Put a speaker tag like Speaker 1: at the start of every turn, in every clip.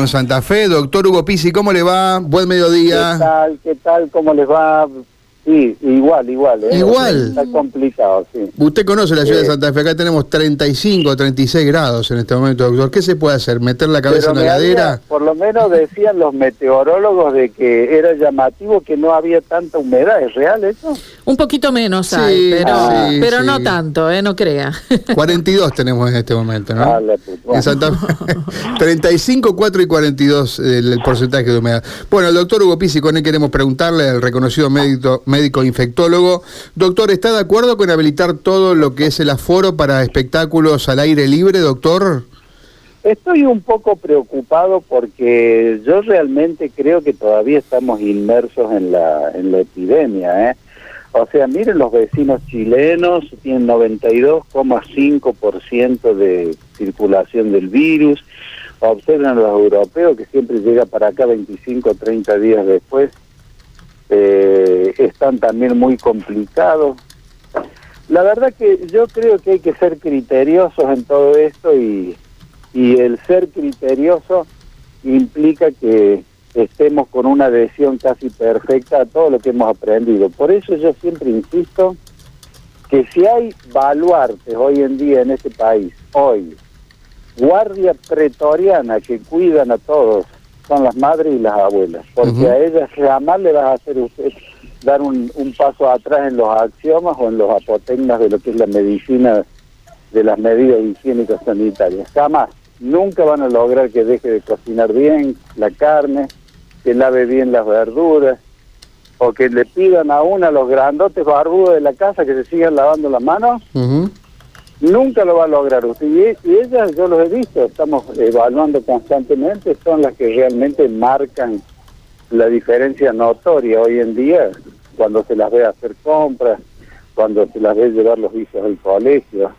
Speaker 1: en Santa Fe. Doctor Hugo Pisi, ¿cómo le va? Buen mediodía.
Speaker 2: ¿Qué tal? ¿Qué tal? ¿Cómo les va? Sí, igual, igual. ¿eh?
Speaker 1: Igual.
Speaker 2: Está complicado, sí.
Speaker 1: Usted conoce la ciudad de Santa Fe, acá tenemos 35, 36 grados en este momento, doctor. ¿Qué se puede hacer? ¿Meter la cabeza en la heladera?
Speaker 2: por lo menos decían los meteorólogos de que era llamativo que no había tanta humedad. ¿Es real eso?
Speaker 3: Un poquito menos hay, pero, pero no tanto, ¿eh? no crea.
Speaker 1: 42 tenemos en este momento, ¿no? Ah, en Santa Fe, 35, 4 y 42 el, el, porcentaje de humedad. Bueno, el doctor Hugo Pisi, con él queremos preguntarle al reconocido médico médico infectólogo. Doctor, ¿está de acuerdo con habilitar todo lo que es el aforo para espectáculos al aire libre, doctor?
Speaker 2: Estoy un poco preocupado porque yo realmente creo que todavía estamos inmersos en la, en la epidemia. ¿eh? O sea, miren los vecinos chilenos, tienen 92,5% de circulación del virus. Observen a los europeos que siempre llega para acá 25 o 30 días después eh, están también muy complicados. La verdad que yo creo que hay que ser criteriosos en todo esto y, el ser criterioso implica que estemos con una adhesión casi perfecta a todo lo que hemos aprendido. Por eso yo siempre insisto que si hay baluartes hoy en día en este país, hoy, guardia pretoriana que cuidan a todos, son las madres y las abuelas, porque a ellas jamás le vas a hacer usted dar un, paso atrás en los axiomas o en los apotegmas de lo que es la medicina de las medidas higiénicas sanitarias. Jamás. Nunca van a lograr que deje de cocinar bien la carne, que lave bien las verduras, o que le pidan a una los grandotes barbudos de la casa que se sigan lavando las manos. Nunca lo va a lograr usted. Y, ellas, yo los he visto, estamos evaluando constantemente, son las que realmente marcan la diferencia notoria hoy en día cuando se las ve hacer compras, cuando se las ve llevar los hijos al colegio.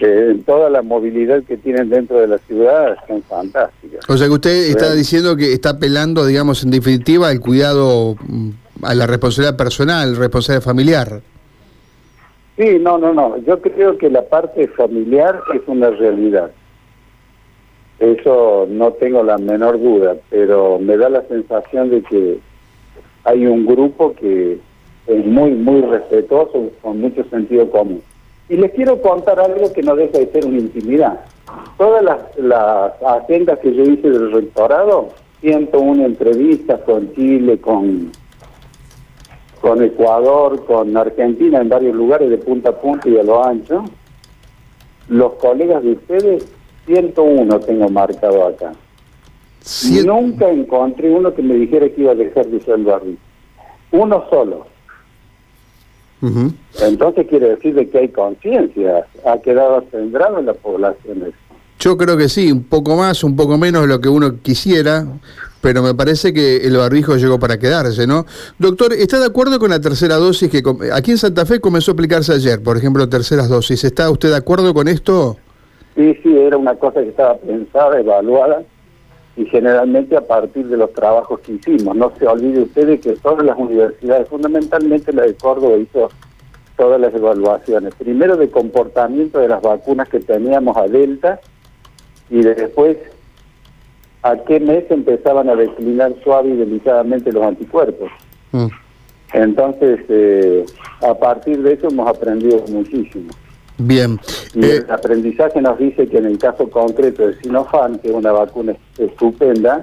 Speaker 2: en toda la movilidad que tienen dentro de la ciudad son fantásticas.
Speaker 1: O sea que usted está diciendo que está apelando, digamos, en definitiva, al cuidado, mm, a la responsabilidad personal, responsabilidad familiar.
Speaker 2: Sí, no, no, no. Yo creo que la parte familiar es una realidad. Eso no tengo la menor duda, pero me da la sensación de que hay un grupo que es muy, muy respetuoso, con mucho sentido común. Y les quiero contar algo que no deja de ser una intimidad. Todas las, las agendas que yo hice del rectorado, siento una entrevista con Chile, con con Ecuador, con Argentina en varios lugares de punta a punta y a lo ancho. Los colegas de ustedes, 101 tengo marcado acá. Nunca encontré uno que me dijera que iba a dejar de ser barrio. Uno solo. Entonces quiere decir de que hay conciencia, ha quedado centrado en la población.
Speaker 1: Yo creo que sí, un poco más, un poco menos de lo que uno quisiera, pero me parece que el barbijo llegó para quedarse, ¿no? Doctor, ¿está de acuerdo con la tercera dosis que aquí en Santa Fe comenzó a aplicarse ayer, por ejemplo, terceras dosis? ¿Está usted de acuerdo con esto?
Speaker 2: Sí, sí, era una cosa que estaba pensada, evaluada, y generalmente a partir de los trabajos que hicimos. No se olvide usted de que todas las universidades, fundamentalmente la de Córdoba, hizo todas las evaluaciones. Primero de comportamiento de las vacunas que teníamos a Delta y después a qué mes empezaban a declinar suave y delicadamente los anticuerpos. Mm. Entonces, eh, a partir de eso hemos aprendido muchísimo.
Speaker 1: Bien.
Speaker 2: Y el eh, aprendizaje nos dice que en el caso concreto de Sinopharm, que es una vacuna estupenda,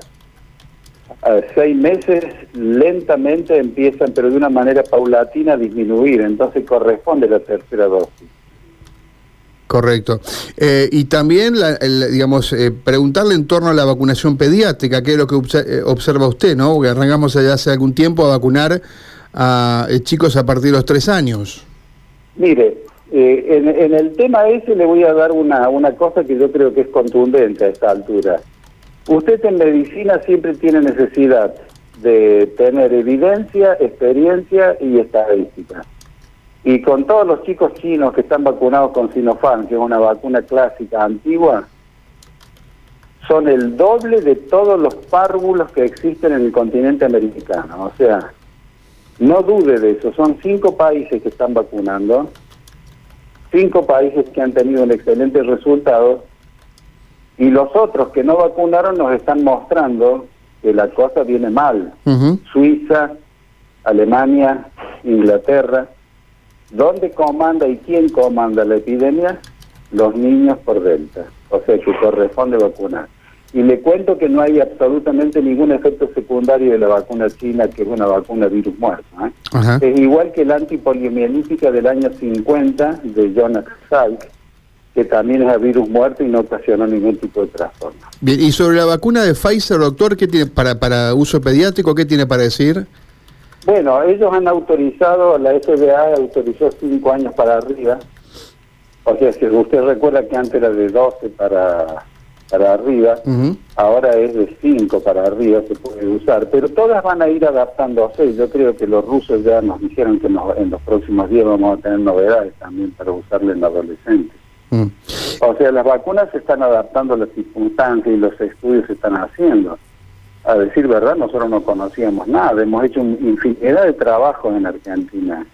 Speaker 2: a seis meses lentamente empiezan, pero de una manera paulatina, a disminuir. Entonces corresponde la tercera dosis.
Speaker 1: Correcto. Eh, y también, digamos, eh, preguntarle en torno a la vacunación pediátrica, qué es lo que eh, observa usted, ¿no? Que arrancamos allá hace algún tiempo a vacunar a chicos a partir de los tres años.
Speaker 2: Mire, en, en, el tema ese le voy a dar una, una cosa que yo creo que es contundente a esta altura. Usted en medicina siempre tiene necesidad de tener evidencia, experiencia y estadística. Y con todos los chicos chinos que están vacunados con Sinopharm, que es una vacuna clásica antigua, son el doble de todos los párvulos que existen en el continente americano. O sea, no dude de eso. Son cinco países que están vacunando, cinco países que han tenido un excelente resultado, Y los otros que no vacunaron nos están mostrando que la cosa viene mal. Suiza, Alemania, Inglaterra. ¿Dónde comanda y quién comanda la epidemia? Los niños por Delta. O sea que corresponde vacunar. Y le cuento que no hay absolutamente ningún efecto secundario de la vacuna china, que es una vacuna virus muerto. ¿eh? Es igual que la antipoliomielítica del año 50 de Jonas Salk, que también es a virus muerto y no ocasionó ningún tipo de trastorno.
Speaker 1: Bien, y sobre la vacuna de Pfizer, doctor, ¿qué tiene para, para uso pediátrico? ¿Qué tiene para decir?
Speaker 2: Bueno, ellos han autorizado, la FDA autorizó cinco años para arriba. O sea, si usted recuerda que antes era de 12 para para arriba, ahora es de 5 para arriba, se puede usar, pero todas van a ir adaptándose. Yo creo que los rusos ya nos dijeron que en los próximos días vamos a tener novedades también para usarle en adolescentes. Mm. O sea, las vacunas se están adaptando a las circunstancias y los estudios se están haciendo. A decir verdad, nosotros no conocíamos nada, hemos hecho infinidad de trabajos en Argentina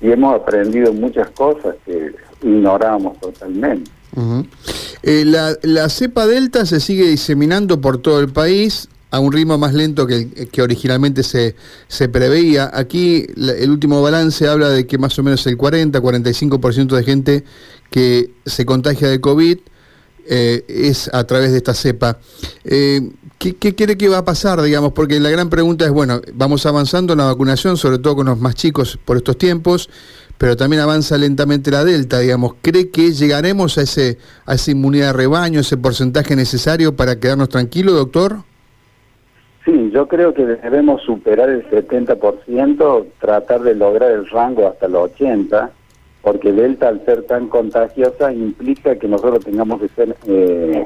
Speaker 2: y hemos aprendido muchas cosas que ignorábamos totalmente.
Speaker 1: Eh, la, la, cepa delta se sigue diseminando por todo el país a un ritmo más lento que, que originalmente se, se preveía. Aquí el último balance habla de que más o menos el 40-45% de gente que se contagia de COVID eh, es a través de esta cepa. Eh, ¿qué, ¿Qué cree que va a pasar, digamos? Porque la gran pregunta es, bueno, vamos avanzando en la vacunación, sobre todo con los más chicos por estos tiempos, pero también avanza lentamente la delta, digamos. ¿Cree que llegaremos a, ese, a esa inmunidad de rebaño, ese porcentaje necesario para quedarnos tranquilos, doctor?
Speaker 2: Sí, yo creo que debemos superar el 70%, tratar de lograr el rango hasta los 80%, porque delta al ser tan contagiosa implica que nosotros tengamos que ser eh,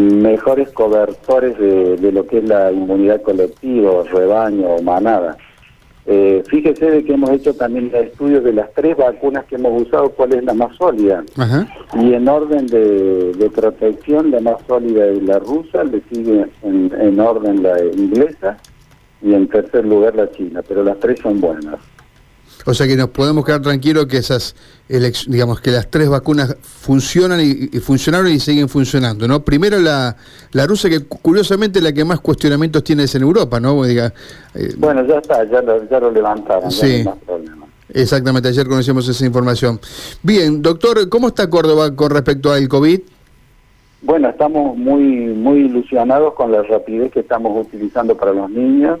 Speaker 2: mejores cobertores de, de, lo que es la inmunidad colectiva, rebaño o manada. Eh, fíjese de que hemos hecho también estudios de las tres vacunas que hemos usado, cuál es la más sólida. Y en orden de, protección, la más sólida es la rusa, le sigue en, en orden la inglesa y en tercer lugar la china, pero las tres son buenas.
Speaker 1: O sea que nos podemos quedar tranquilos que esas, digamos, que las tres vacunas funcionan y, funcionaron y siguen funcionando, ¿no? Primero la, la rusa, que curiosamente la que más cuestionamientos tiene es en Europa, ¿no?
Speaker 2: Diga, eh, bueno, ya está, ya lo, ya lo levantaron, sí.
Speaker 1: Exactamente, ayer conocimos esa información. Bien, doctor, ¿cómo está Córdoba con respecto al COVID?
Speaker 2: Bueno, estamos muy muy ilusionados con la rapidez que estamos utilizando para los niños.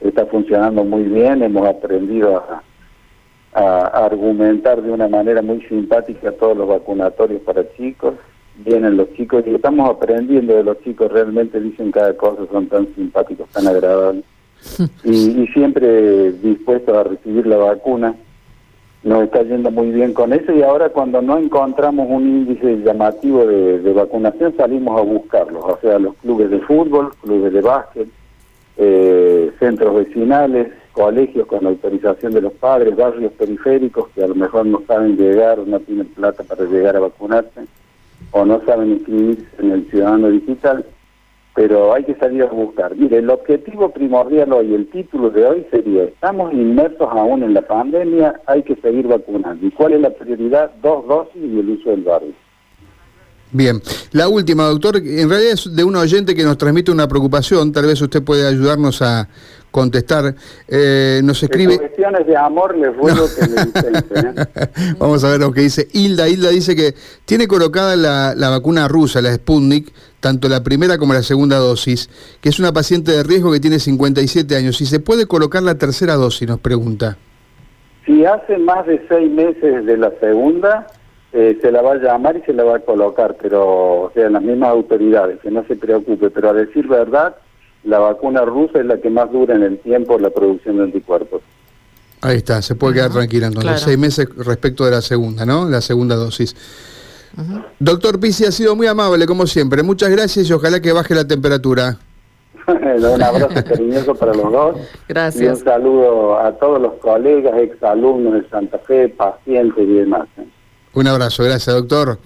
Speaker 2: Está funcionando muy bien, hemos aprendido a, a, argumentar de una manera muy simpática todos los vacunatorios para chicos. Vienen los chicos y estamos aprendiendo de los chicos, realmente dicen cada cosa, son tan simpáticos, tan agradables. y, siempre dispuestos a recibir la vacuna. Nos está yendo muy bien con eso y ahora cuando no encontramos un índice llamativo de, de vacunación salimos a buscarlos, o sea, los clubes de fútbol, clubes de básquet, eh, centros vecinales, colegios con autorización de los padres, barrios periféricos que a lo mejor no saben llegar o no tienen plata para llegar a vacunarse o no saben inscribirse en el ciudadano digital, pero hay que salir a buscar. Mire, el objetivo primordial hoy, el título de hoy sería, estamos inmersos aún en la pandemia, hay que seguir vacunando. ¿Y cuál es la prioridad? Dos dosis y el uso del barrio.
Speaker 1: Bien, la última, doctor, en realidad es de un oyente que nos transmite una preocupación, tal vez usted puede ayudarnos a contestar. Eh, nos escribe...
Speaker 2: cuestiones de amor les ruego que me ¿eh?
Speaker 1: Vamos a ver lo que dice Hilda. Hilda dice que tiene colocada la, la, vacuna rusa, la Sputnik, tanto la primera como la segunda dosis, que es una paciente de riesgo que tiene 57 años. Si se puede colocar la tercera dosis, nos pregunta.
Speaker 2: Si hace más de seis meses de la segunda, eh, se la va a llamar y se la va a colocar, pero, o sea, las mismas autoridades, que no se preocupe, pero a decir verdad, la vacuna rusa es la que más dura en el tiempo la producción de anticuerpos.
Speaker 1: Ahí está, se puede quedar tranquila entonces, seis meses respecto de la segunda, ¿no? La segunda dosis. Doctor Pisi, ha sido muy amable, como siempre. Muchas gracias y ojalá que baje la temperatura.
Speaker 2: un abrazo cariñoso para los dos.
Speaker 3: Gracias.
Speaker 2: Y un saludo a todos los colegas, exalumnos de Santa Fe, pacientes y demás.
Speaker 1: Un abrazo, gracias doctor.